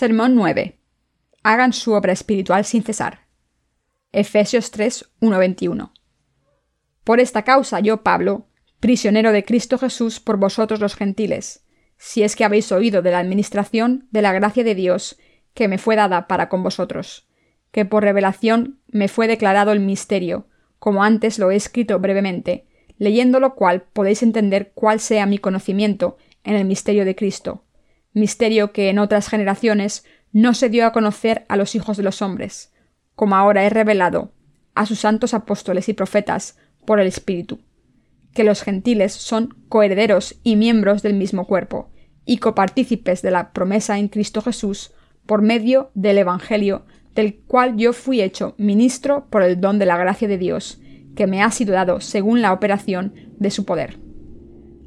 Sermón 9. Hagan su obra espiritual sin cesar. Efesios 3, 1-21. Por esta causa yo, Pablo, prisionero de Cristo Jesús por vosotros los gentiles, si es que habéis oído de la administración de la gracia de Dios que me fue dada para con vosotros, que por revelación me fue declarado el misterio, como antes lo he escrito brevemente, leyendo lo cual podéis entender cuál sea mi conocimiento en el misterio de Cristo, misterio que en otras generaciones no se dio a conocer a los hijos de los hombres, como ahora he revelado a sus santos apóstoles y profetas por el Espíritu, que los gentiles son coherederos y miembros del mismo cuerpo, y copartícipes de la promesa en Cristo Jesús por medio del Evangelio, del cual yo fui hecho ministro por el don de la gracia de Dios, que me ha sido dado según la operación de su poder.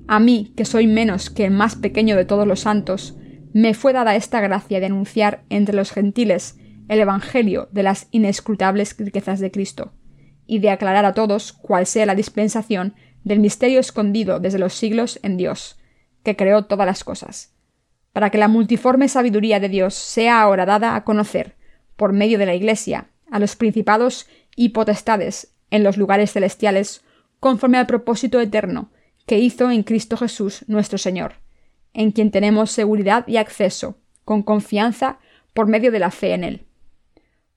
A mí, que soy menos que el más pequeño de todos los santos, me fue dada esta gracia de anunciar entre los gentiles el Evangelio de las inescrutables riquezas de Cristo, y de aclarar a todos cuál sea la dispensación del misterio escondido desde los siglos en Dios, que creó todas las cosas, para que la multiforme sabiduría de Dios sea ahora dada a conocer, por medio de la Iglesia, a los principados y potestades en los lugares celestiales, conforme al propósito eterno que hizo en Cristo Jesús nuestro Señor, en quien tenemos seguridad y acceso, con confianza, por medio de la fe en Él.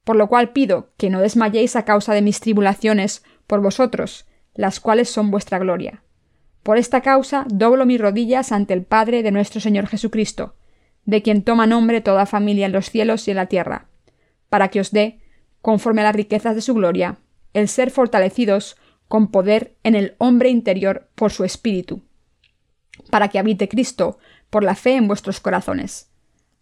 Por lo cual pido que no desmayéis a causa de mis tribulaciones por vosotros, las cuales son vuestra gloria. Por esta causa doblo mis rodillas ante el Padre de nuestro Señor Jesucristo, de quien toma nombre toda familia en los cielos y en la tierra, para que os dé, conforme a las riquezas de su gloria, el ser fortalecidos con poder en el hombre interior por su espíritu, para que habite Cristo por la fe en vuestros corazones,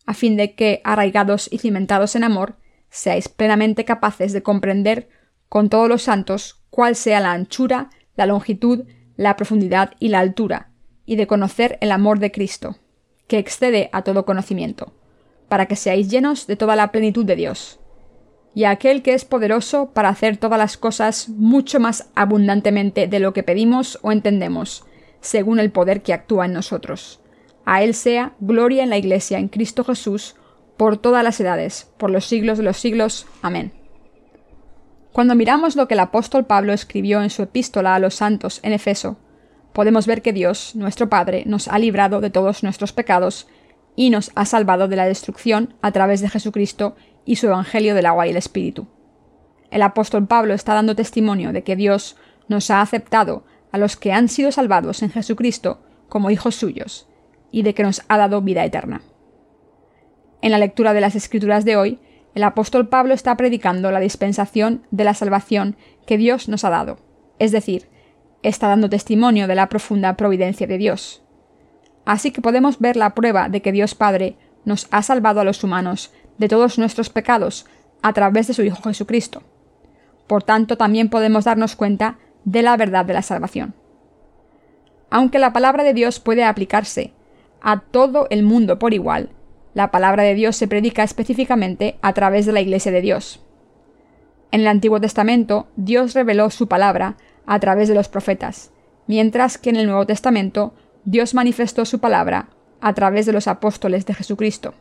a fin de que, arraigados y cimentados en amor, seáis plenamente capaces de comprender con todos los santos cuál sea la anchura, la longitud, la profundidad y la altura, y de conocer el amor de Cristo, que excede a todo conocimiento, para que seáis llenos de toda la plenitud de Dios y a aquel que es poderoso para hacer todas las cosas mucho más abundantemente de lo que pedimos o entendemos, según el poder que actúa en nosotros. A Él sea gloria en la Iglesia, en Cristo Jesús, por todas las edades, por los siglos de los siglos. Amén. Cuando miramos lo que el apóstol Pablo escribió en su epístola a los santos en Efeso, podemos ver que Dios, nuestro Padre, nos ha librado de todos nuestros pecados y nos ha salvado de la destrucción a través de Jesucristo y su Evangelio del agua y el Espíritu. El apóstol Pablo está dando testimonio de que Dios nos ha aceptado a los que han sido salvados en Jesucristo como hijos suyos, y de que nos ha dado vida eterna. En la lectura de las Escrituras de hoy, el apóstol Pablo está predicando la dispensación de la salvación que Dios nos ha dado, es decir, está dando testimonio de la profunda providencia de Dios. Así que podemos ver la prueba de que Dios Padre nos ha salvado a los humanos de todos nuestros pecados a través de su Hijo Jesucristo. Por tanto, también podemos darnos cuenta de la verdad de la salvación. Aunque la palabra de Dios puede aplicarse a todo el mundo por igual, la palabra de Dios se predica específicamente a través de la Iglesia de Dios. En el Antiguo Testamento, Dios reveló su palabra a través de los profetas, mientras que en el Nuevo Testamento, Dios manifestó su palabra a través de los apóstoles de Jesucristo.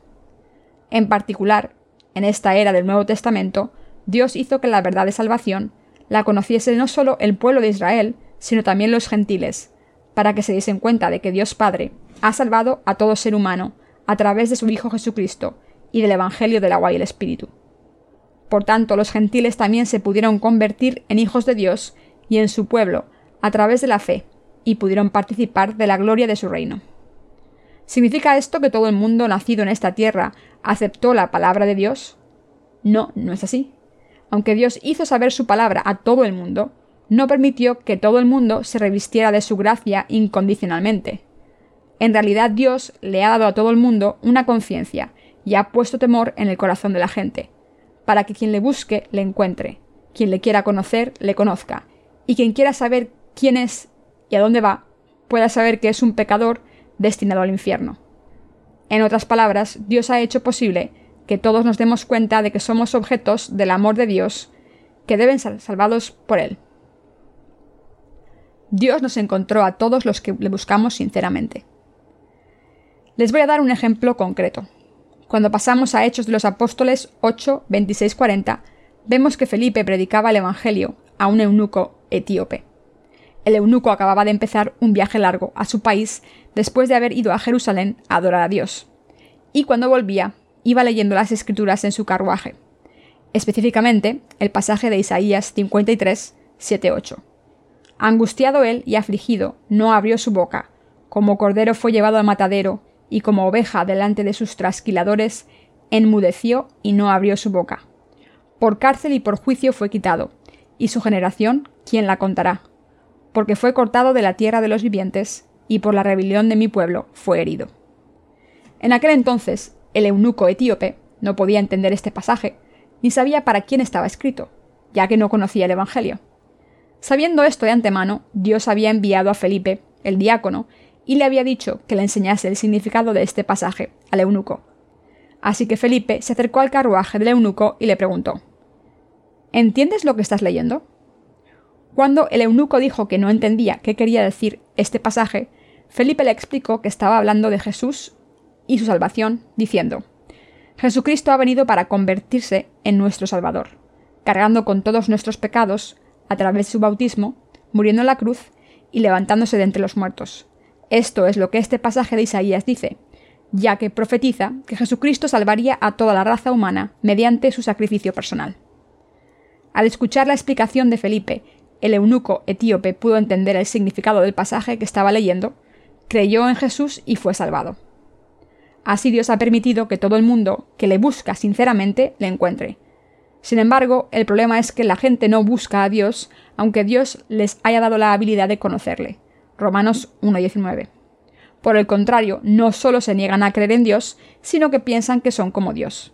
En particular, en esta era del Nuevo Testamento, Dios hizo que la verdad de salvación la conociese no solo el pueblo de Israel, sino también los gentiles, para que se diesen cuenta de que Dios Padre ha salvado a todo ser humano a través de su Hijo Jesucristo y del Evangelio del agua y el Espíritu. Por tanto, los gentiles también se pudieron convertir en hijos de Dios y en su pueblo a través de la fe, y pudieron participar de la gloria de su reino. ¿Significa esto que todo el mundo nacido en esta tierra aceptó la palabra de Dios? No, no es así. Aunque Dios hizo saber su palabra a todo el mundo, no permitió que todo el mundo se revistiera de su gracia incondicionalmente. En realidad Dios le ha dado a todo el mundo una conciencia y ha puesto temor en el corazón de la gente, para que quien le busque le encuentre, quien le quiera conocer le conozca, y quien quiera saber quién es y a dónde va, pueda saber que es un pecador destinado al infierno. En otras palabras, Dios ha hecho posible que todos nos demos cuenta de que somos objetos del amor de Dios, que deben ser salvados por Él. Dios nos encontró a todos los que le buscamos sinceramente. Les voy a dar un ejemplo concreto. Cuando pasamos a Hechos de los Apóstoles 8, 26, 40, vemos que Felipe predicaba el Evangelio a un eunuco etíope. El eunuco acababa de empezar un viaje largo a su país después de haber ido a Jerusalén a adorar a Dios. Y cuando volvía, iba leyendo las escrituras en su carruaje. Específicamente, el pasaje de Isaías 53, 7, 8. Angustiado él y afligido, no abrió su boca. Como cordero fue llevado al matadero, y como oveja delante de sus trasquiladores, enmudeció y no abrió su boca. Por cárcel y por juicio fue quitado, y su generación, ¿quién la contará? Porque fue cortado de la tierra de los vivientes, y por la rebelión de mi pueblo fue herido. En aquel entonces, el eunuco etíope no podía entender este pasaje, ni sabía para quién estaba escrito, ya que no conocía el Evangelio. Sabiendo esto de antemano, Dios había enviado a Felipe, el diácono, y le había dicho que le enseñase el significado de este pasaje al eunuco. Así que Felipe se acercó al carruaje del eunuco y le preguntó ¿Entiendes lo que estás leyendo? Cuando el eunuco dijo que no entendía qué quería decir este pasaje, Felipe le explicó que estaba hablando de Jesús y su salvación, diciendo Jesucristo ha venido para convertirse en nuestro Salvador, cargando con todos nuestros pecados a través de su bautismo, muriendo en la cruz y levantándose de entre los muertos. Esto es lo que este pasaje de Isaías dice, ya que profetiza que Jesucristo salvaría a toda la raza humana mediante su sacrificio personal. Al escuchar la explicación de Felipe, el eunuco etíope pudo entender el significado del pasaje que estaba leyendo, creyó en Jesús y fue salvado. Así Dios ha permitido que todo el mundo que le busca sinceramente le encuentre. Sin embargo, el problema es que la gente no busca a Dios, aunque Dios les haya dado la habilidad de conocerle. Romanos 1.19. Por el contrario, no solo se niegan a creer en Dios, sino que piensan que son como Dios.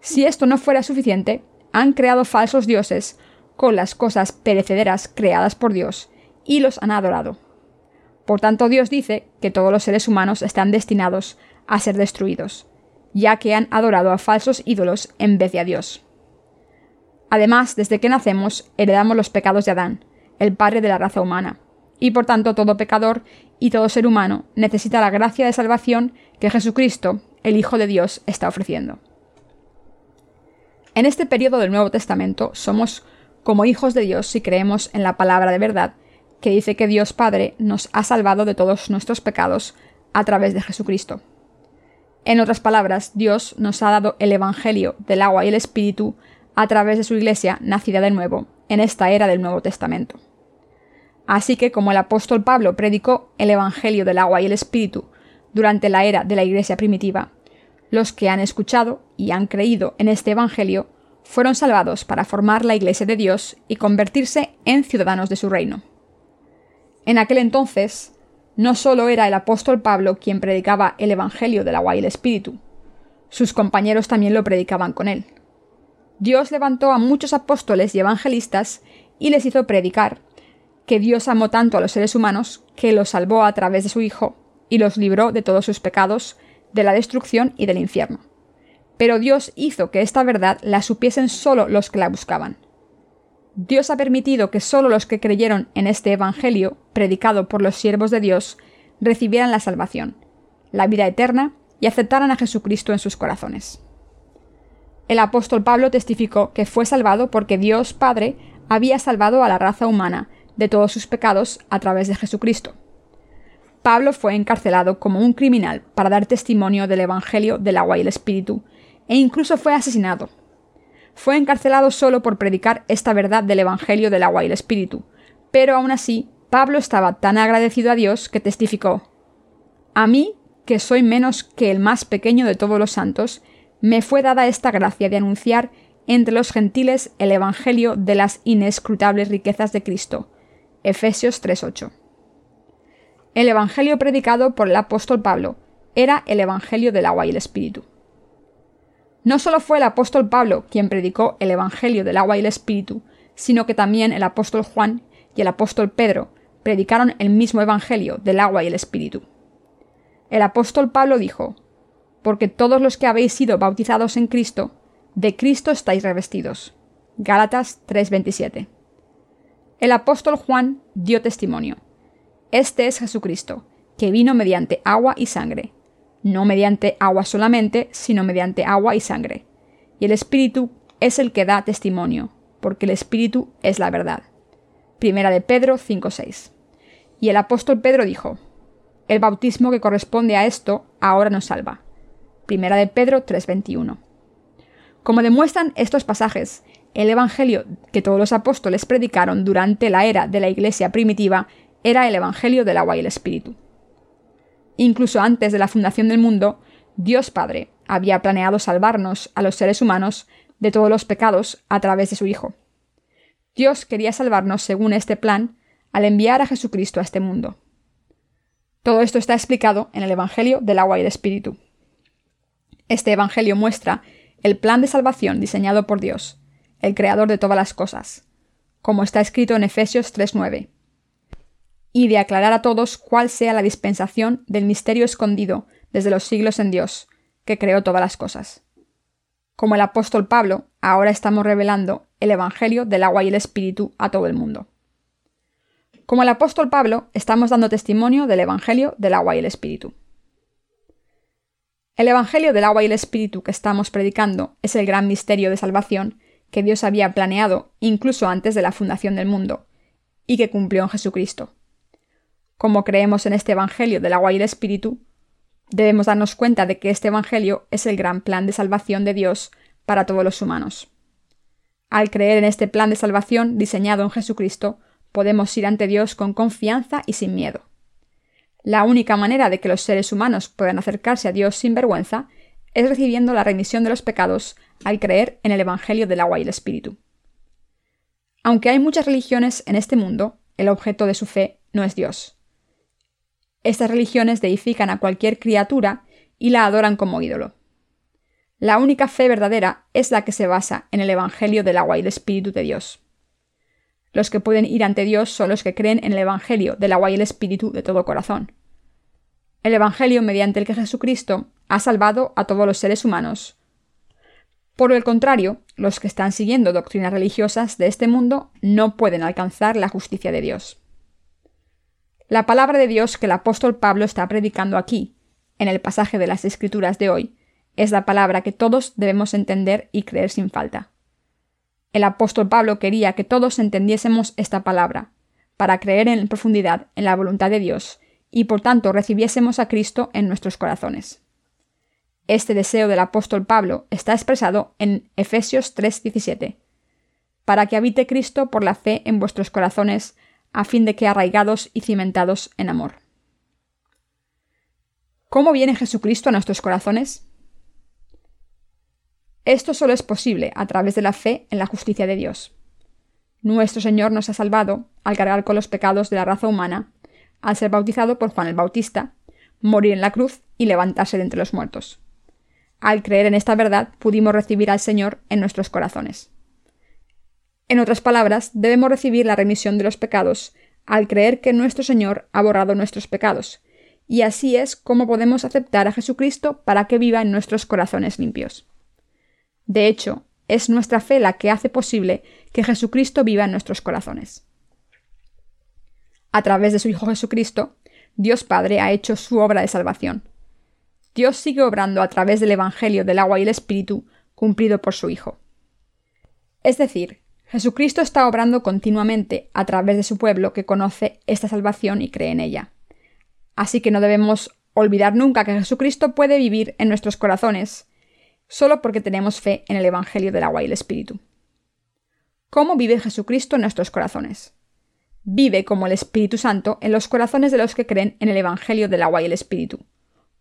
Si esto no fuera suficiente, han creado falsos dioses con las cosas perecederas creadas por Dios y los han adorado. Por tanto, Dios dice que todos los seres humanos están destinados a ser destruidos, ya que han adorado a falsos ídolos en vez de a Dios. Además, desde que nacemos, heredamos los pecados de Adán, el padre de la raza humana, y por tanto todo pecador y todo ser humano necesita la gracia de salvación que Jesucristo, el Hijo de Dios, está ofreciendo. En este periodo del Nuevo Testamento somos como hijos de Dios si creemos en la palabra de verdad, que dice que Dios Padre nos ha salvado de todos nuestros pecados a través de Jesucristo. En otras palabras, Dios nos ha dado el Evangelio del agua y el Espíritu a través de su Iglesia nacida de nuevo, en esta era del Nuevo Testamento. Así que como el apóstol Pablo predicó el Evangelio del agua y el Espíritu durante la era de la Iglesia primitiva, los que han escuchado y han creído en este Evangelio fueron salvados para formar la Iglesia de Dios y convertirse en ciudadanos de su reino. En aquel entonces, no solo era el apóstol Pablo quien predicaba el Evangelio del agua y el Espíritu, sus compañeros también lo predicaban con él. Dios levantó a muchos apóstoles y evangelistas y les hizo predicar que Dios amó tanto a los seres humanos que los salvó a través de su Hijo y los libró de todos sus pecados, de la destrucción y del infierno. Pero Dios hizo que esta verdad la supiesen solo los que la buscaban. Dios ha permitido que solo los que creyeron en este Evangelio, predicado por los siervos de Dios, recibieran la salvación, la vida eterna y aceptaran a Jesucristo en sus corazones. El apóstol Pablo testificó que fue salvado porque Dios Padre había salvado a la raza humana de todos sus pecados a través de Jesucristo. Pablo fue encarcelado como un criminal para dar testimonio del Evangelio del agua y el Espíritu, e incluso fue asesinado fue encarcelado solo por predicar esta verdad del Evangelio del agua y el Espíritu, pero aún así Pablo estaba tan agradecido a Dios que testificó A mí, que soy menos que el más pequeño de todos los santos, me fue dada esta gracia de anunciar entre los gentiles el Evangelio de las inescrutables riquezas de Cristo. Efesios 3:8. El Evangelio predicado por el apóstol Pablo era el Evangelio del agua y el Espíritu. No solo fue el apóstol Pablo quien predicó el Evangelio del agua y el Espíritu, sino que también el apóstol Juan y el apóstol Pedro predicaron el mismo Evangelio del agua y el Espíritu. El apóstol Pablo dijo, Porque todos los que habéis sido bautizados en Cristo, de Cristo estáis revestidos. Gálatas 3:27. El apóstol Juan dio testimonio. Este es Jesucristo, que vino mediante agua y sangre, no mediante agua solamente, sino mediante agua y sangre. Y el Espíritu es el que da testimonio, porque el Espíritu es la verdad. Primera de Pedro 5.6. Y el apóstol Pedro dijo, El bautismo que corresponde a esto ahora nos salva. Primera de Pedro 3.21. Como demuestran estos pasajes, el Evangelio que todos los apóstoles predicaron durante la era de la Iglesia primitiva era el Evangelio del agua y el Espíritu. Incluso antes de la fundación del mundo, Dios Padre había planeado salvarnos a los seres humanos de todos los pecados a través de su Hijo. Dios quería salvarnos según este plan al enviar a Jesucristo a este mundo. Todo esto está explicado en el Evangelio del agua y el Espíritu. Este Evangelio muestra el plan de salvación diseñado por Dios, el Creador de todas las cosas, como está escrito en Efesios 3.9, y de aclarar a todos cuál sea la dispensación del misterio escondido desde los siglos en Dios, que creó todas las cosas. Como el apóstol Pablo, ahora estamos revelando el Evangelio del agua y el Espíritu a todo el mundo. Como el apóstol Pablo, estamos dando testimonio del Evangelio del agua y el Espíritu. El Evangelio del agua y el Espíritu que estamos predicando es el gran misterio de salvación que Dios había planeado incluso antes de la fundación del mundo, y que cumplió en Jesucristo. Como creemos en este Evangelio del agua y el Espíritu, debemos darnos cuenta de que este Evangelio es el gran plan de salvación de Dios para todos los humanos. Al creer en este plan de salvación diseñado en Jesucristo, podemos ir ante Dios con confianza y sin miedo. La única manera de que los seres humanos puedan acercarse a Dios sin vergüenza es recibiendo la remisión de los pecados al creer en el Evangelio del agua y el Espíritu. Aunque hay muchas religiones en este mundo, el objeto de su fe no es Dios. Estas religiones deifican a cualquier criatura y la adoran como ídolo. La única fe verdadera es la que se basa en el Evangelio del agua y el Espíritu de Dios. Los que pueden ir ante Dios son los que creen en el Evangelio del agua y el Espíritu de todo corazón. El Evangelio mediante el que Jesucristo ha salvado a todos los seres humanos. Por el contrario, los que están siguiendo doctrinas religiosas de este mundo no pueden alcanzar la justicia de Dios. La palabra de Dios que el apóstol Pablo está predicando aquí, en el pasaje de las Escrituras de hoy, es la palabra que todos debemos entender y creer sin falta. El apóstol Pablo quería que todos entendiésemos esta palabra, para creer en profundidad en la voluntad de Dios y por tanto recibiésemos a Cristo en nuestros corazones. Este deseo del apóstol Pablo está expresado en Efesios 3:17, para que habite Cristo por la fe en vuestros corazones, a fin de que arraigados y cimentados en amor. ¿Cómo viene Jesucristo a nuestros corazones? Esto solo es posible a través de la fe en la justicia de Dios. Nuestro Señor nos ha salvado al cargar con los pecados de la raza humana, al ser bautizado por Juan el Bautista, morir en la cruz y levantarse de entre los muertos. Al creer en esta verdad pudimos recibir al Señor en nuestros corazones. En otras palabras, debemos recibir la remisión de los pecados al creer que nuestro Señor ha borrado nuestros pecados, y así es como podemos aceptar a Jesucristo para que viva en nuestros corazones limpios. De hecho, es nuestra fe la que hace posible que Jesucristo viva en nuestros corazones. A través de su Hijo Jesucristo, Dios Padre ha hecho su obra de salvación. Dios sigue obrando a través del Evangelio del agua y el Espíritu cumplido por su Hijo. Es decir, Jesucristo está obrando continuamente a través de su pueblo que conoce esta salvación y cree en ella. Así que no debemos olvidar nunca que Jesucristo puede vivir en nuestros corazones solo porque tenemos fe en el Evangelio del agua y el Espíritu. ¿Cómo vive Jesucristo en nuestros corazones? Vive como el Espíritu Santo en los corazones de los que creen en el Evangelio del agua y el Espíritu.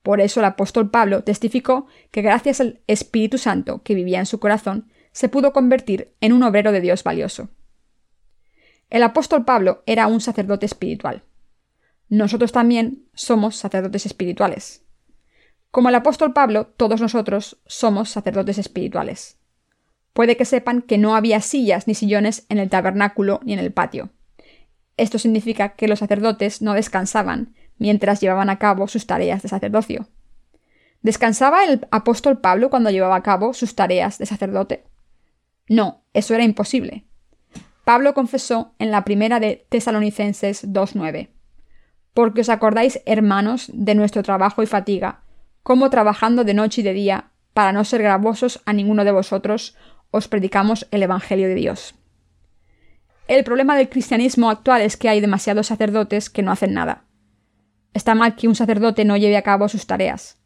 Por eso el apóstol Pablo testificó que gracias al Espíritu Santo que vivía en su corazón, se pudo convertir en un obrero de Dios valioso. El apóstol Pablo era un sacerdote espiritual. Nosotros también somos sacerdotes espirituales. Como el apóstol Pablo, todos nosotros somos sacerdotes espirituales. Puede que sepan que no había sillas ni sillones en el tabernáculo ni en el patio. Esto significa que los sacerdotes no descansaban mientras llevaban a cabo sus tareas de sacerdocio. ¿Descansaba el apóstol Pablo cuando llevaba a cabo sus tareas de sacerdote? No, eso era imposible. Pablo confesó en la primera de Tesalonicenses 2.9. Porque os acordáis, hermanos, de nuestro trabajo y fatiga, como trabajando de noche y de día, para no ser gravosos a ninguno de vosotros, os predicamos el Evangelio de Dios. El problema del cristianismo actual es que hay demasiados sacerdotes que no hacen nada. Está mal que un sacerdote no lleve a cabo sus tareas.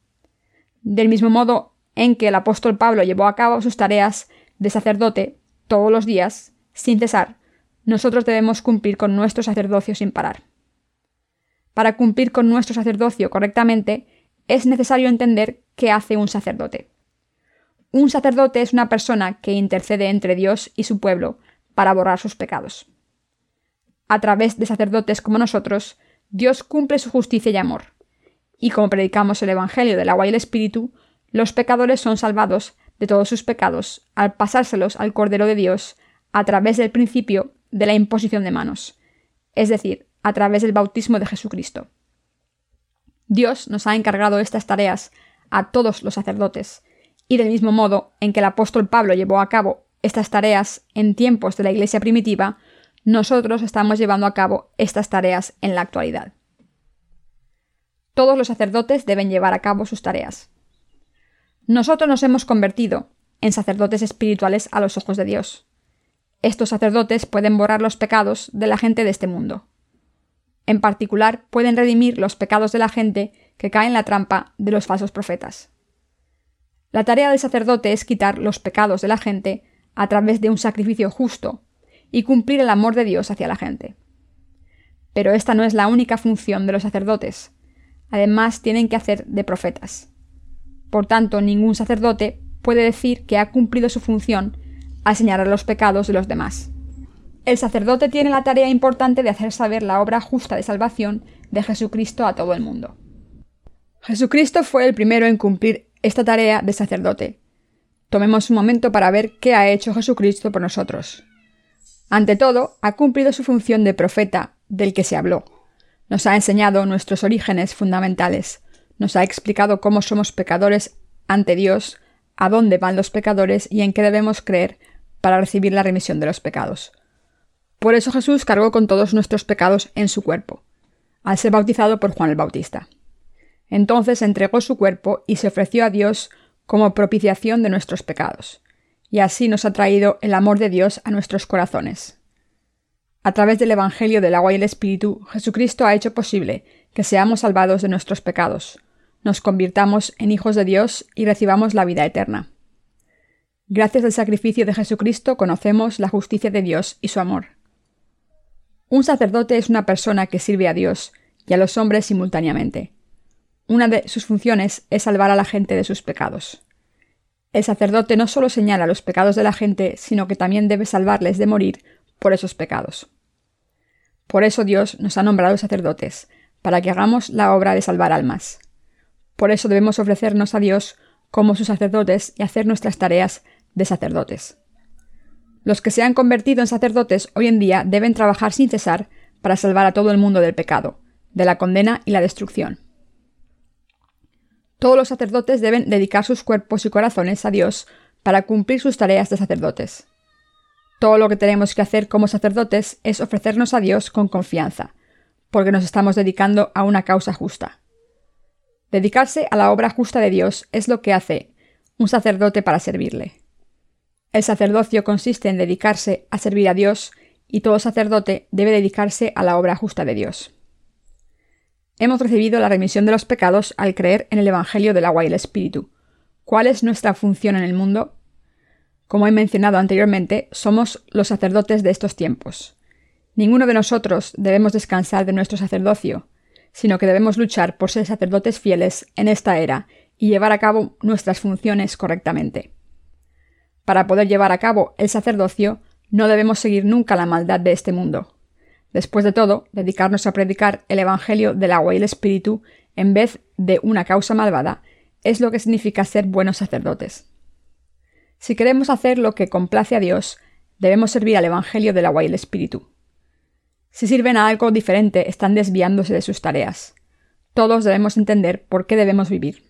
Del mismo modo en que el apóstol Pablo llevó a cabo sus tareas de sacerdote todos los días, sin cesar, nosotros debemos cumplir con nuestro sacerdocio sin parar. Para cumplir con nuestro sacerdocio correctamente, es necesario entender qué hace un sacerdote. Un sacerdote es una persona que intercede entre Dios y su pueblo para borrar sus pecados. A través de sacerdotes como nosotros, Dios cumple su justicia y amor. Y como predicamos el Evangelio del agua y el Espíritu, los pecadores son salvados de todos sus pecados al pasárselos al Cordero de Dios a través del principio de la imposición de manos, es decir, a través del bautismo de Jesucristo. Dios nos ha encargado estas tareas a todos los sacerdotes, y del mismo modo en que el apóstol Pablo llevó a cabo estas tareas en tiempos de la Iglesia primitiva, nosotros estamos llevando a cabo estas tareas en la actualidad. Todos los sacerdotes deben llevar a cabo sus tareas. Nosotros nos hemos convertido en sacerdotes espirituales a los ojos de Dios. Estos sacerdotes pueden borrar los pecados de la gente de este mundo. En particular, pueden redimir los pecados de la gente que cae en la trampa de los falsos profetas. La tarea del sacerdote es quitar los pecados de la gente a través de un sacrificio justo y cumplir el amor de Dios hacia la gente. Pero esta no es la única función de los sacerdotes. Además, tienen que hacer de profetas. Por tanto, ningún sacerdote puede decir que ha cumplido su función al señalar los pecados de los demás. El sacerdote tiene la tarea importante de hacer saber la obra justa de salvación de Jesucristo a todo el mundo. Jesucristo fue el primero en cumplir esta tarea de sacerdote. Tomemos un momento para ver qué ha hecho Jesucristo por nosotros. Ante todo, ha cumplido su función de profeta del que se habló. Nos ha enseñado nuestros orígenes fundamentales, nos ha explicado cómo somos pecadores ante Dios, a dónde van los pecadores y en qué debemos creer para recibir la remisión de los pecados. Por eso Jesús cargó con todos nuestros pecados en su cuerpo, al ser bautizado por Juan el Bautista. Entonces entregó su cuerpo y se ofreció a Dios como propiciación de nuestros pecados, y así nos ha traído el amor de Dios a nuestros corazones. A través del Evangelio del agua y el Espíritu, Jesucristo ha hecho posible que seamos salvados de nuestros pecados, nos convirtamos en hijos de Dios y recibamos la vida eterna. Gracias al sacrificio de Jesucristo conocemos la justicia de Dios y su amor. Un sacerdote es una persona que sirve a Dios y a los hombres simultáneamente. Una de sus funciones es salvar a la gente de sus pecados. El sacerdote no solo señala los pecados de la gente, sino que también debe salvarles de morir por esos pecados. Por eso Dios nos ha nombrado sacerdotes, para que hagamos la obra de salvar almas. Por eso debemos ofrecernos a Dios como sus sacerdotes y hacer nuestras tareas de sacerdotes. Los que se han convertido en sacerdotes hoy en día deben trabajar sin cesar para salvar a todo el mundo del pecado, de la condena y la destrucción. Todos los sacerdotes deben dedicar sus cuerpos y corazones a Dios para cumplir sus tareas de sacerdotes. Todo lo que tenemos que hacer como sacerdotes es ofrecernos a Dios con confianza, porque nos estamos dedicando a una causa justa. Dedicarse a la obra justa de Dios es lo que hace un sacerdote para servirle. El sacerdocio consiste en dedicarse a servir a Dios y todo sacerdote debe dedicarse a la obra justa de Dios. Hemos recibido la remisión de los pecados al creer en el Evangelio del agua y el Espíritu. ¿Cuál es nuestra función en el mundo? Como he mencionado anteriormente, somos los sacerdotes de estos tiempos. Ninguno de nosotros debemos descansar de nuestro sacerdocio, sino que debemos luchar por ser sacerdotes fieles en esta era y llevar a cabo nuestras funciones correctamente. Para poder llevar a cabo el sacerdocio, no debemos seguir nunca la maldad de este mundo. Después de todo, dedicarnos a predicar el Evangelio del agua y el Espíritu en vez de una causa malvada es lo que significa ser buenos sacerdotes. Si queremos hacer lo que complace a Dios, debemos servir al Evangelio del agua y el Espíritu. Si sirven a algo diferente, están desviándose de sus tareas. Todos debemos entender por qué debemos vivir.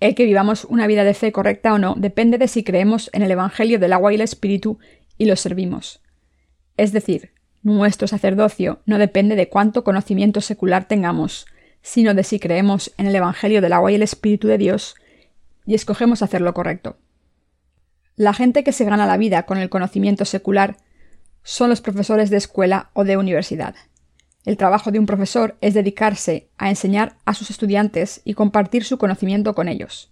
El que vivamos una vida de fe correcta o no depende de si creemos en el Evangelio del agua y el Espíritu y lo servimos. Es decir, nuestro sacerdocio no depende de cuánto conocimiento secular tengamos, sino de si creemos en el Evangelio del agua y el Espíritu de Dios y escogemos hacer lo correcto. La gente que se gana la vida con el conocimiento secular son los profesores de escuela o de universidad. El trabajo de un profesor es dedicarse a enseñar a sus estudiantes y compartir su conocimiento con ellos.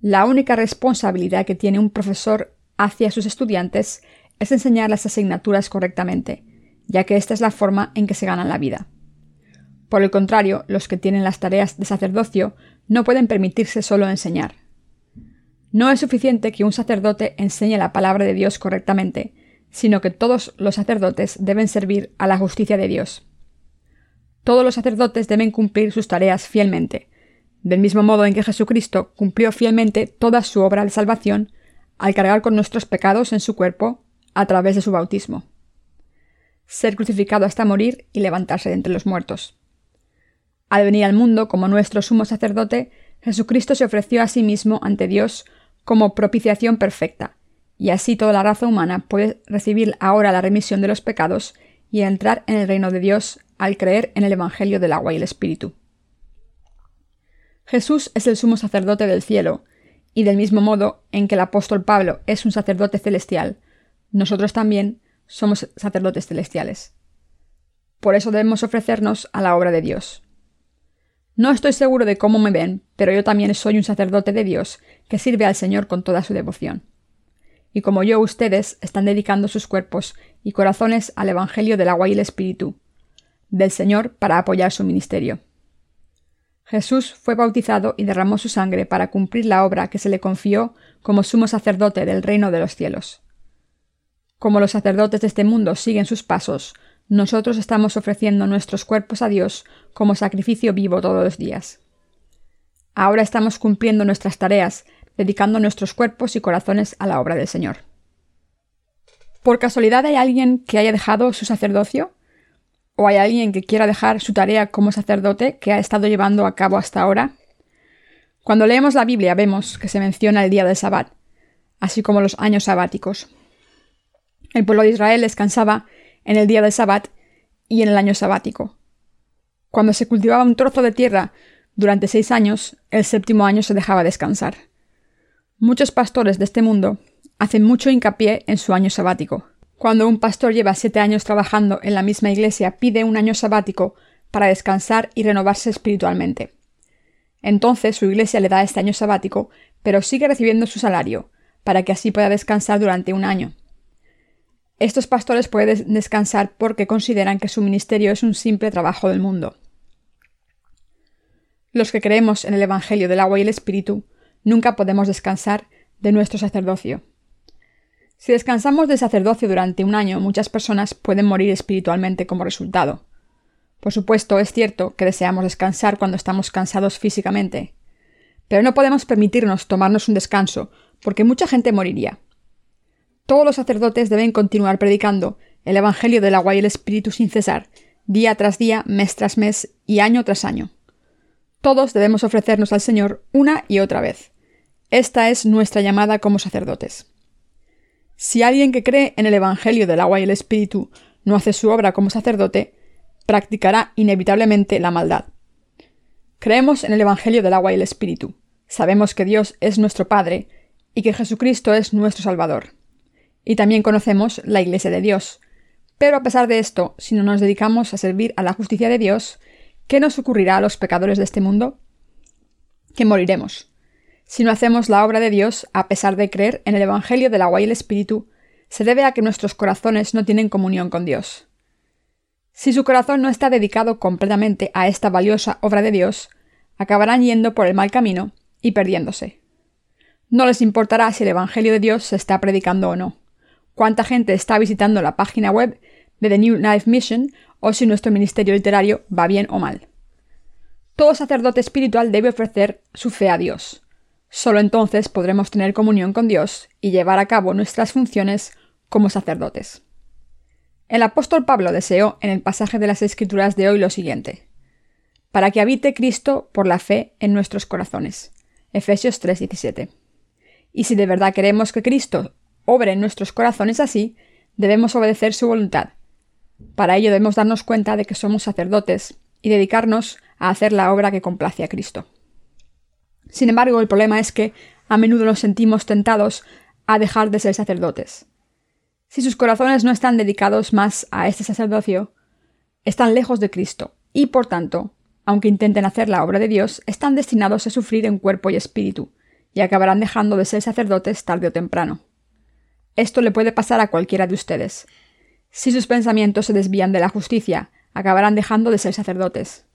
La única responsabilidad que tiene un profesor hacia sus estudiantes es enseñar las asignaturas correctamente, ya que esta es la forma en que se ganan la vida. Por el contrario, los que tienen las tareas de sacerdocio no pueden permitirse solo enseñar. No es suficiente que un sacerdote enseñe la palabra de Dios correctamente, sino que todos los sacerdotes deben servir a la justicia de Dios. Todos los sacerdotes deben cumplir sus tareas fielmente, del mismo modo en que Jesucristo cumplió fielmente toda su obra de salvación al cargar con nuestros pecados en su cuerpo a través de su bautismo. Ser crucificado hasta morir y levantarse de entre los muertos. Al venir al mundo como nuestro sumo sacerdote, Jesucristo se ofreció a sí mismo ante Dios como propiciación perfecta, y así toda la raza humana puede recibir ahora la remisión de los pecados y entrar en el reino de Dios al creer en el Evangelio del agua y el Espíritu. Jesús es el sumo sacerdote del cielo, y del mismo modo en que el apóstol Pablo es un sacerdote celestial, nosotros también somos sacerdotes celestiales. Por eso debemos ofrecernos a la obra de Dios. No estoy seguro de cómo me ven, pero yo también soy un sacerdote de Dios que sirve al Señor con toda su devoción. Y como yo, ustedes están dedicando sus cuerpos y corazones al Evangelio del agua y el Espíritu, del Señor para apoyar su ministerio. Jesús fue bautizado y derramó su sangre para cumplir la obra que se le confió como sumo sacerdote del reino de los cielos. Como los sacerdotes de este mundo siguen sus pasos, nosotros estamos ofreciendo nuestros cuerpos a Dios como sacrificio vivo todos los días. Ahora estamos cumpliendo nuestras tareas, dedicando nuestros cuerpos y corazones a la obra del Señor. ¿Por casualidad hay alguien que haya dejado su sacerdocio? ¿O hay alguien que quiera dejar su tarea como sacerdote que ha estado llevando a cabo hasta ahora? Cuando leemos la Biblia vemos que se menciona el día del Sabbat, así como los años sabáticos. El pueblo de Israel descansaba en el día del Sabbat y en el año sabático. Cuando se cultivaba un trozo de tierra durante seis años, el séptimo año se dejaba descansar. Muchos pastores de este mundo hacen mucho hincapié en su año sabático. Cuando un pastor lleva siete años trabajando en la misma iglesia, pide un año sabático para descansar y renovarse espiritualmente. Entonces su iglesia le da este año sabático, pero sigue recibiendo su salario, para que así pueda descansar durante un año. Estos pastores pueden descansar porque consideran que su ministerio es un simple trabajo del mundo. Los que creemos en el Evangelio del agua y el Espíritu nunca podemos descansar de nuestro sacerdocio. Si descansamos del sacerdocio durante un año, muchas personas pueden morir espiritualmente como resultado. Por supuesto, es cierto que deseamos descansar cuando estamos cansados físicamente, pero no podemos permitirnos tomarnos un descanso, porque mucha gente moriría. Todos los sacerdotes deben continuar predicando el Evangelio del agua y el Espíritu sin cesar, día tras día, mes tras mes y año tras año. Todos debemos ofrecernos al Señor una y otra vez. Esta es nuestra llamada como sacerdotes. Si alguien que cree en el Evangelio del agua y el Espíritu no hace su obra como sacerdote, practicará inevitablemente la maldad. Creemos en el Evangelio del agua y el Espíritu. Sabemos que Dios es nuestro Padre y que Jesucristo es nuestro Salvador y también conocemos la Iglesia de Dios. Pero a pesar de esto, si no nos dedicamos a servir a la justicia de Dios, ¿qué nos ocurrirá a los pecadores de este mundo? Que moriremos. Si no hacemos la obra de Dios, a pesar de creer en el Evangelio del agua y el Espíritu, se debe a que nuestros corazones no tienen comunión con Dios. Si su corazón no está dedicado completamente a esta valiosa obra de Dios, acabarán yendo por el mal camino y perdiéndose. No les importará si el Evangelio de Dios se está predicando o no cuánta gente está visitando la página web de The New Life Mission o si nuestro ministerio literario va bien o mal. Todo sacerdote espiritual debe ofrecer su fe a Dios. Solo entonces podremos tener comunión con Dios y llevar a cabo nuestras funciones como sacerdotes. El apóstol Pablo deseó en el pasaje de las Escrituras de hoy lo siguiente: para que habite Cristo por la fe en nuestros corazones. Efesios 3:17. Y si de verdad queremos que Cristo obre en nuestros corazones así, debemos obedecer su voluntad. Para ello debemos darnos cuenta de que somos sacerdotes y dedicarnos a hacer la obra que complace a Cristo. Sin embargo, el problema es que a menudo nos sentimos tentados a dejar de ser sacerdotes. Si sus corazones no están dedicados más a este sacerdocio, están lejos de Cristo y, por tanto, aunque intenten hacer la obra de Dios, están destinados a sufrir en cuerpo y espíritu, y acabarán dejando de ser sacerdotes tarde o temprano. Esto le puede pasar a cualquiera de ustedes. Si sus pensamientos se desvían de la justicia, acabarán dejando de ser sacerdotes.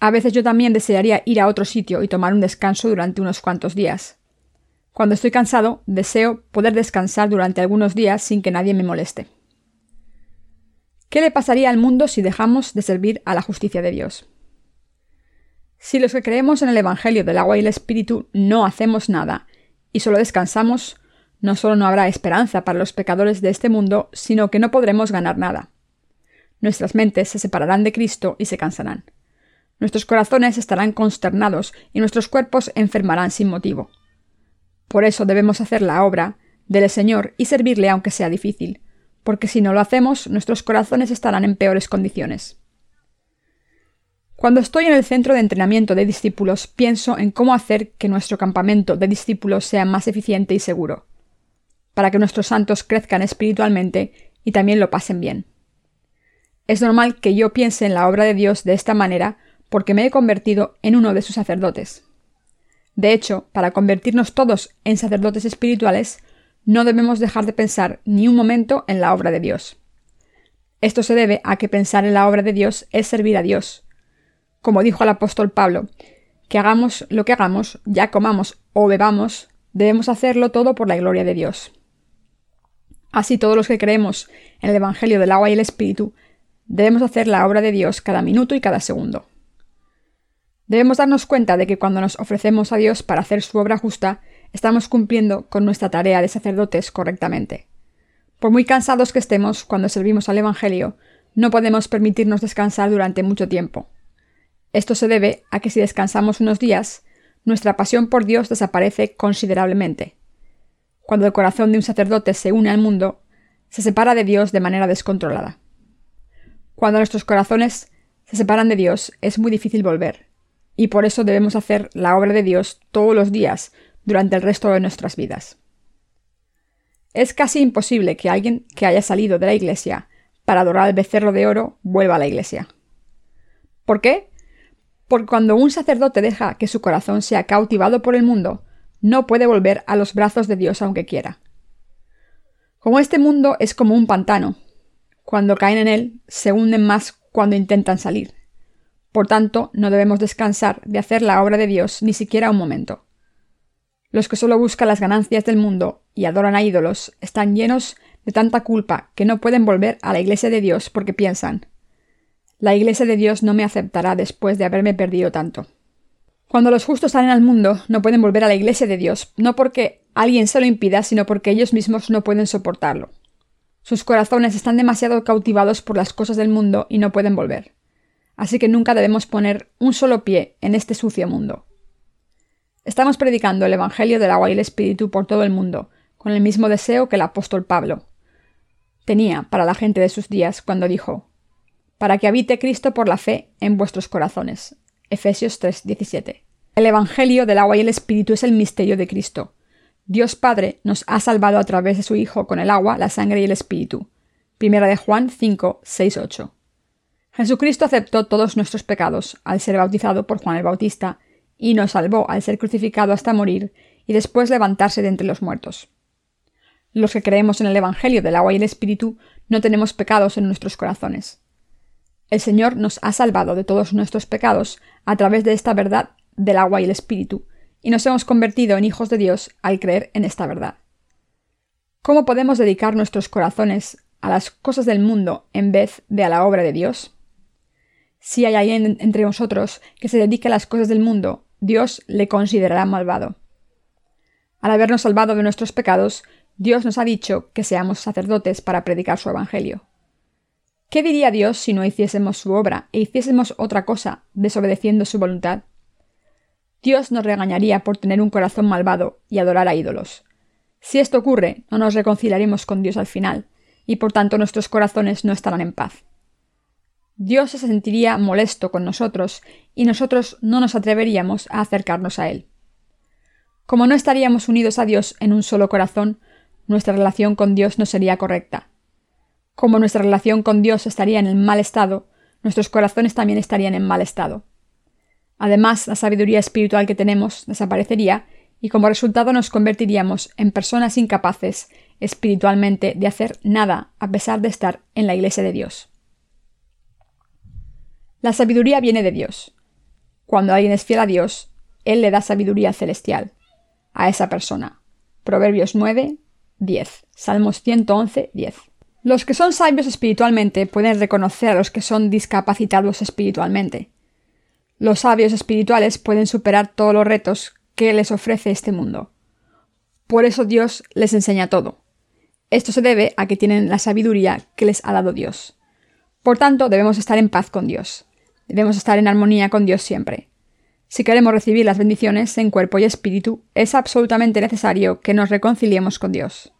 A veces yo también desearía ir a otro sitio y tomar un descanso durante unos cuantos días. Cuando estoy cansado, deseo poder descansar durante algunos días sin que nadie me moleste. ¿Qué le pasaría al mundo si dejamos de servir a la justicia de Dios? Si los que creemos en el Evangelio del agua y el Espíritu no hacemos nada y solo descansamos, no solo no habrá esperanza para los pecadores de este mundo, sino que no podremos ganar nada. Nuestras mentes se separarán de Cristo y se cansarán. Nuestros corazones estarán consternados y nuestros cuerpos enfermarán sin motivo. Por eso debemos hacer la obra del Señor y servirle aunque sea difícil, porque si no lo hacemos, nuestros corazones estarán en peores condiciones. Cuando estoy en el centro de entrenamiento de discípulos, pienso en cómo hacer que nuestro campamento de discípulos sea más eficiente y seguro, para que nuestros santos crezcan espiritualmente y también lo pasen bien. Es normal que yo piense en la obra de Dios de esta manera porque me he convertido en uno de sus sacerdotes. De hecho, para convertirnos todos en sacerdotes espirituales, no debemos dejar de pensar ni un momento en la obra de Dios. Esto se debe a que pensar en la obra de Dios es servir a Dios. Como dijo el apóstol Pablo, que hagamos lo que hagamos, ya comamos o bebamos, debemos hacerlo todo por la gloria de Dios. Así todos los que creemos en el Evangelio del agua y el Espíritu, debemos hacer la obra de Dios cada minuto y cada segundo. Debemos darnos cuenta de que cuando nos ofrecemos a Dios para hacer su obra justa, estamos cumpliendo con nuestra tarea de sacerdotes correctamente. Por muy cansados que estemos cuando servimos al Evangelio, no podemos permitirnos descansar durante mucho tiempo. Esto se debe a que si descansamos unos días, nuestra pasión por Dios desaparece considerablemente. Cuando el corazón de un sacerdote se une al mundo, se separa de Dios de manera descontrolada. Cuando nuestros corazones se separan de Dios, es muy difícil volver y por eso debemos hacer la obra de Dios todos los días durante el resto de nuestras vidas. Es casi imposible que alguien que haya salido de la iglesia para adorar al becerro de oro vuelva a la iglesia. ¿Por qué? Porque cuando un sacerdote deja que su corazón sea cautivado por el mundo, no puede volver a los brazos de Dios aunque quiera. Como este mundo es como un pantano, cuando caen en él se hunden más cuando intentan salir. Por tanto, no debemos descansar de hacer la obra de Dios ni siquiera un momento. Los que solo buscan las ganancias del mundo y adoran a ídolos están llenos de tanta culpa que no pueden volver a la iglesia de Dios porque piensan la iglesia de Dios no me aceptará después de haberme perdido tanto. Cuando los justos salen al mundo, no pueden volver a la iglesia de Dios, no porque alguien se lo impida, sino porque ellos mismos no pueden soportarlo. Sus corazones están demasiado cautivados por las cosas del mundo y no pueden volver así que nunca debemos poner un solo pie en este sucio mundo. Estamos predicando el Evangelio del agua y el Espíritu por todo el mundo, con el mismo deseo que el apóstol Pablo tenía para la gente de sus días cuando dijo, para que habite Cristo por la fe en vuestros corazones. Efesios 3:17. El Evangelio del agua y el Espíritu es el misterio de Cristo. Dios Padre nos ha salvado a través de su Hijo con el agua, la sangre y el Espíritu. Primera de Juan 5, 6, 8. Jesucristo aceptó todos nuestros pecados al ser bautizado por Juan el Bautista, y nos salvó al ser crucificado hasta morir y después levantarse de entre los muertos. Los que creemos en el Evangelio del agua y el Espíritu no tenemos pecados en nuestros corazones. El Señor nos ha salvado de todos nuestros pecados a través de esta verdad del agua y el Espíritu, y nos hemos convertido en hijos de Dios al creer en esta verdad. ¿Cómo podemos dedicar nuestros corazones a las cosas del mundo en vez de a la obra de Dios? Si hay alguien entre vosotros que se dedique a las cosas del mundo, Dios le considerará malvado. Al habernos salvado de nuestros pecados, Dios nos ha dicho que seamos sacerdotes para predicar su Evangelio. ¿Qué diría Dios si no hiciésemos su obra e hiciésemos otra cosa, desobedeciendo su voluntad? Dios nos regañaría por tener un corazón malvado y adorar a ídolos. Si esto ocurre, no nos reconciliaremos con Dios al final, y por tanto nuestros corazones no estarán en paz. Dios se sentiría molesto con nosotros y nosotros no nos atreveríamos a acercarnos a Él. Como no estaríamos unidos a Dios en un solo corazón, nuestra relación con Dios no sería correcta. Como nuestra relación con Dios estaría en mal estado, nuestros corazones también estarían en mal estado. Además, la sabiduría espiritual que tenemos desaparecería y como resultado nos convertiríamos en personas incapaces espiritualmente de hacer nada a pesar de estar en la iglesia de Dios. La sabiduría viene de Dios. Cuando alguien es fiel a Dios, Él le da sabiduría celestial a esa persona. Proverbios 9, 10. Salmos 111, 10. Los que son sabios espiritualmente pueden reconocer a los que son discapacitados espiritualmente. Los sabios espirituales pueden superar todos los retos que les ofrece este mundo. Por eso Dios les enseña todo. Esto se debe a que tienen la sabiduría que les ha dado Dios. Por tanto, debemos estar en paz con Dios. Debemos estar en armonía con Dios siempre. Si queremos recibir las bendiciones en cuerpo y espíritu, es absolutamente necesario que nos reconciliemos con Dios.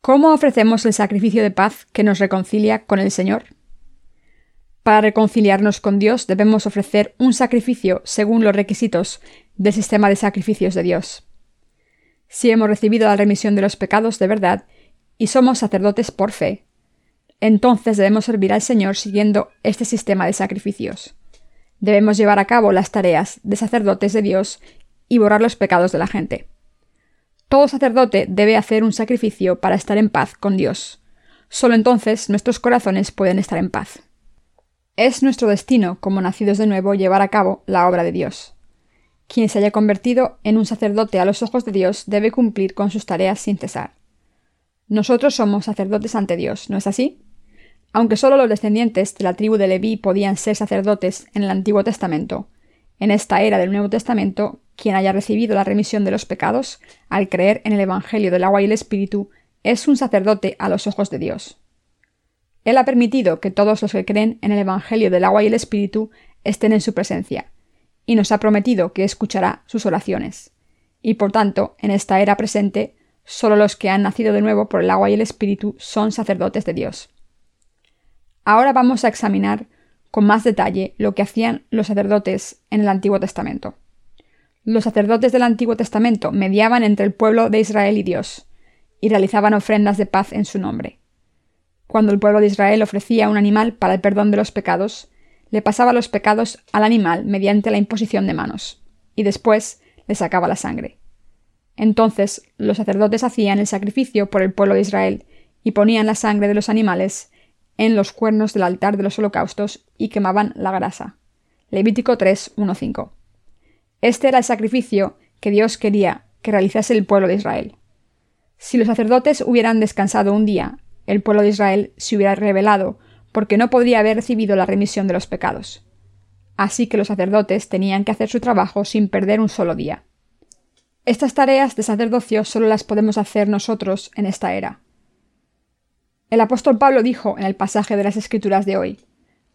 ¿Cómo ofrecemos el sacrificio de paz que nos reconcilia con el Señor? Para reconciliarnos con Dios debemos ofrecer un sacrificio según los requisitos del sistema de sacrificios de Dios. Si hemos recibido la remisión de los pecados de verdad y somos sacerdotes por fe, entonces debemos servir al Señor siguiendo este sistema de sacrificios. Debemos llevar a cabo las tareas de sacerdotes de Dios y borrar los pecados de la gente. Todo sacerdote debe hacer un sacrificio para estar en paz con Dios. Solo entonces nuestros corazones pueden estar en paz. Es nuestro destino, como nacidos de nuevo, llevar a cabo la obra de Dios. Quien se haya convertido en un sacerdote a los ojos de Dios debe cumplir con sus tareas sin cesar. Nosotros somos sacerdotes ante Dios, ¿no es así? Aunque solo los descendientes de la tribu de Leví podían ser sacerdotes en el Antiguo Testamento, en esta era del Nuevo Testamento, quien haya recibido la remisión de los pecados, al creer en el Evangelio del agua y el Espíritu, es un sacerdote a los ojos de Dios. Él ha permitido que todos los que creen en el Evangelio del agua y el Espíritu estén en su presencia, y nos ha prometido que escuchará sus oraciones. Y por tanto, en esta era presente, solo los que han nacido de nuevo por el agua y el Espíritu son sacerdotes de Dios. Ahora vamos a examinar con más detalle lo que hacían los sacerdotes en el Antiguo Testamento. Los sacerdotes del Antiguo Testamento mediaban entre el pueblo de Israel y Dios, y realizaban ofrendas de paz en su nombre. Cuando el pueblo de Israel ofrecía un animal para el perdón de los pecados, le pasaba los pecados al animal mediante la imposición de manos, y después le sacaba la sangre. Entonces los sacerdotes hacían el sacrificio por el pueblo de Israel y ponían la sangre de los animales en los cuernos del altar de los holocaustos y quemaban la grasa. Levítico 3, 5. Este era el sacrificio que Dios quería que realizase el pueblo de Israel. Si los sacerdotes hubieran descansado un día, el pueblo de Israel se hubiera rebelado porque no podría haber recibido la remisión de los pecados. Así que los sacerdotes tenían que hacer su trabajo sin perder un solo día. Estas tareas de sacerdocio solo las podemos hacer nosotros en esta era. El apóstol Pablo dijo en el pasaje de las Escrituras de hoy,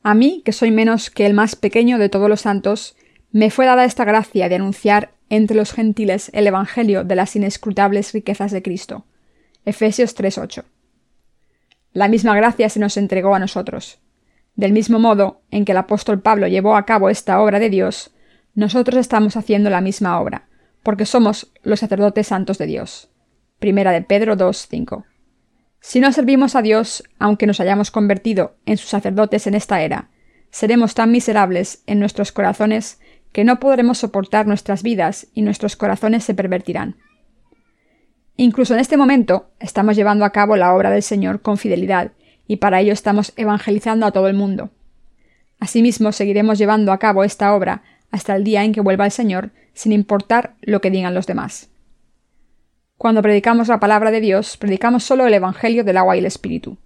A mí, que soy menos que el más pequeño de todos los santos, me fue dada esta gracia de anunciar entre los gentiles el Evangelio de las inescrutables riquezas de Cristo. Efesios 3:8. La misma gracia se nos entregó a nosotros. Del mismo modo en que el apóstol Pablo llevó a cabo esta obra de Dios, nosotros estamos haciendo la misma obra, porque somos los sacerdotes santos de Dios. Primera de Pedro 2:5. Si no servimos a Dios, aunque nos hayamos convertido en sus sacerdotes en esta era, seremos tan miserables en nuestros corazones que no podremos soportar nuestras vidas y nuestros corazones se pervertirán. Incluso en este momento estamos llevando a cabo la obra del Señor con fidelidad, y para ello estamos evangelizando a todo el mundo. Asimismo, seguiremos llevando a cabo esta obra hasta el día en que vuelva el Señor, sin importar lo que digan los demás. Cuando predicamos la palabra de Dios, predicamos solo el Evangelio del agua y el Espíritu.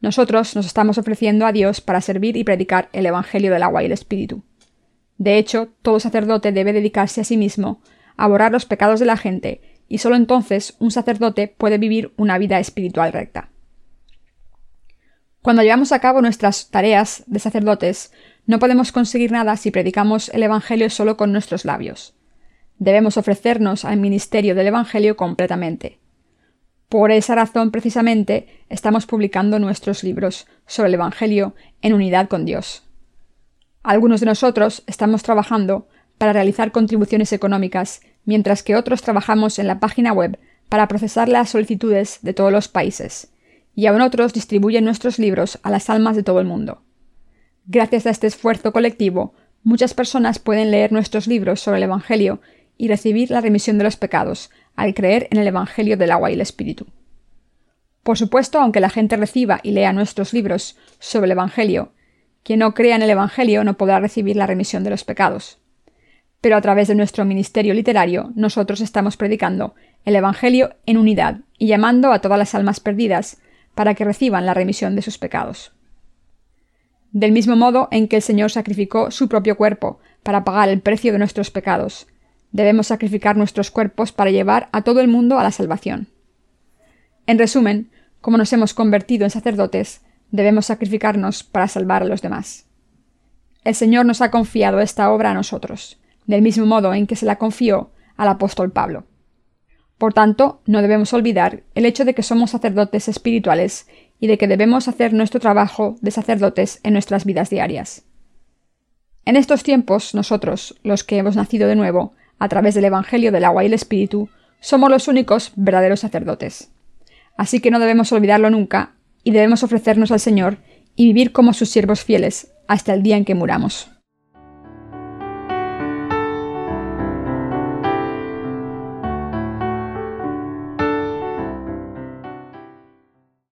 Nosotros nos estamos ofreciendo a Dios para servir y predicar el Evangelio del agua y el Espíritu. De hecho, todo sacerdote debe dedicarse a sí mismo a borrar los pecados de la gente y solo entonces un sacerdote puede vivir una vida espiritual recta. Cuando llevamos a cabo nuestras tareas de sacerdotes, no podemos conseguir nada si predicamos el Evangelio solo con nuestros labios. Debemos ofrecernos al ministerio del Evangelio completamente. Por esa razón, precisamente, estamos publicando nuestros libros sobre el Evangelio en unidad con Dios. Algunos de nosotros estamos trabajando para realizar contribuciones económicas, mientras que otros trabajamos en la página web para procesar las solicitudes de todos los países, y aún otros distribuyen nuestros libros a las almas de todo el mundo. Gracias a este esfuerzo colectivo, muchas personas pueden leer nuestros libros sobre el Evangelio y recibir la remisión de los pecados al creer en el Evangelio del agua y el Espíritu. Por supuesto, aunque la gente reciba y lea nuestros libros sobre el Evangelio, quien no crea en el Evangelio no podrá recibir la remisión de los pecados. Pero a través de nuestro ministerio literario, nosotros estamos predicando el Evangelio en unidad y llamando a todas las almas perdidas para que reciban la remisión de sus pecados. Del mismo modo en que el Señor sacrificó su propio cuerpo para pagar el precio de nuestros pecados, debemos sacrificar nuestros cuerpos para llevar a todo el mundo a la salvación. En resumen, como nos hemos convertido en sacerdotes, debemos sacrificarnos para salvar a los demás. El Señor nos ha confiado esta obra a nosotros, del mismo modo en que se la confió al apóstol Pablo. Por tanto, no debemos olvidar el hecho de que somos sacerdotes espirituales y de que debemos hacer nuestro trabajo de sacerdotes en nuestras vidas diarias. En estos tiempos, nosotros, los que hemos nacido de nuevo, a través del Evangelio del agua y el Espíritu, somos los únicos verdaderos sacerdotes. Así que no debemos olvidarlo nunca y debemos ofrecernos al Señor y vivir como sus siervos fieles hasta el día en que muramos.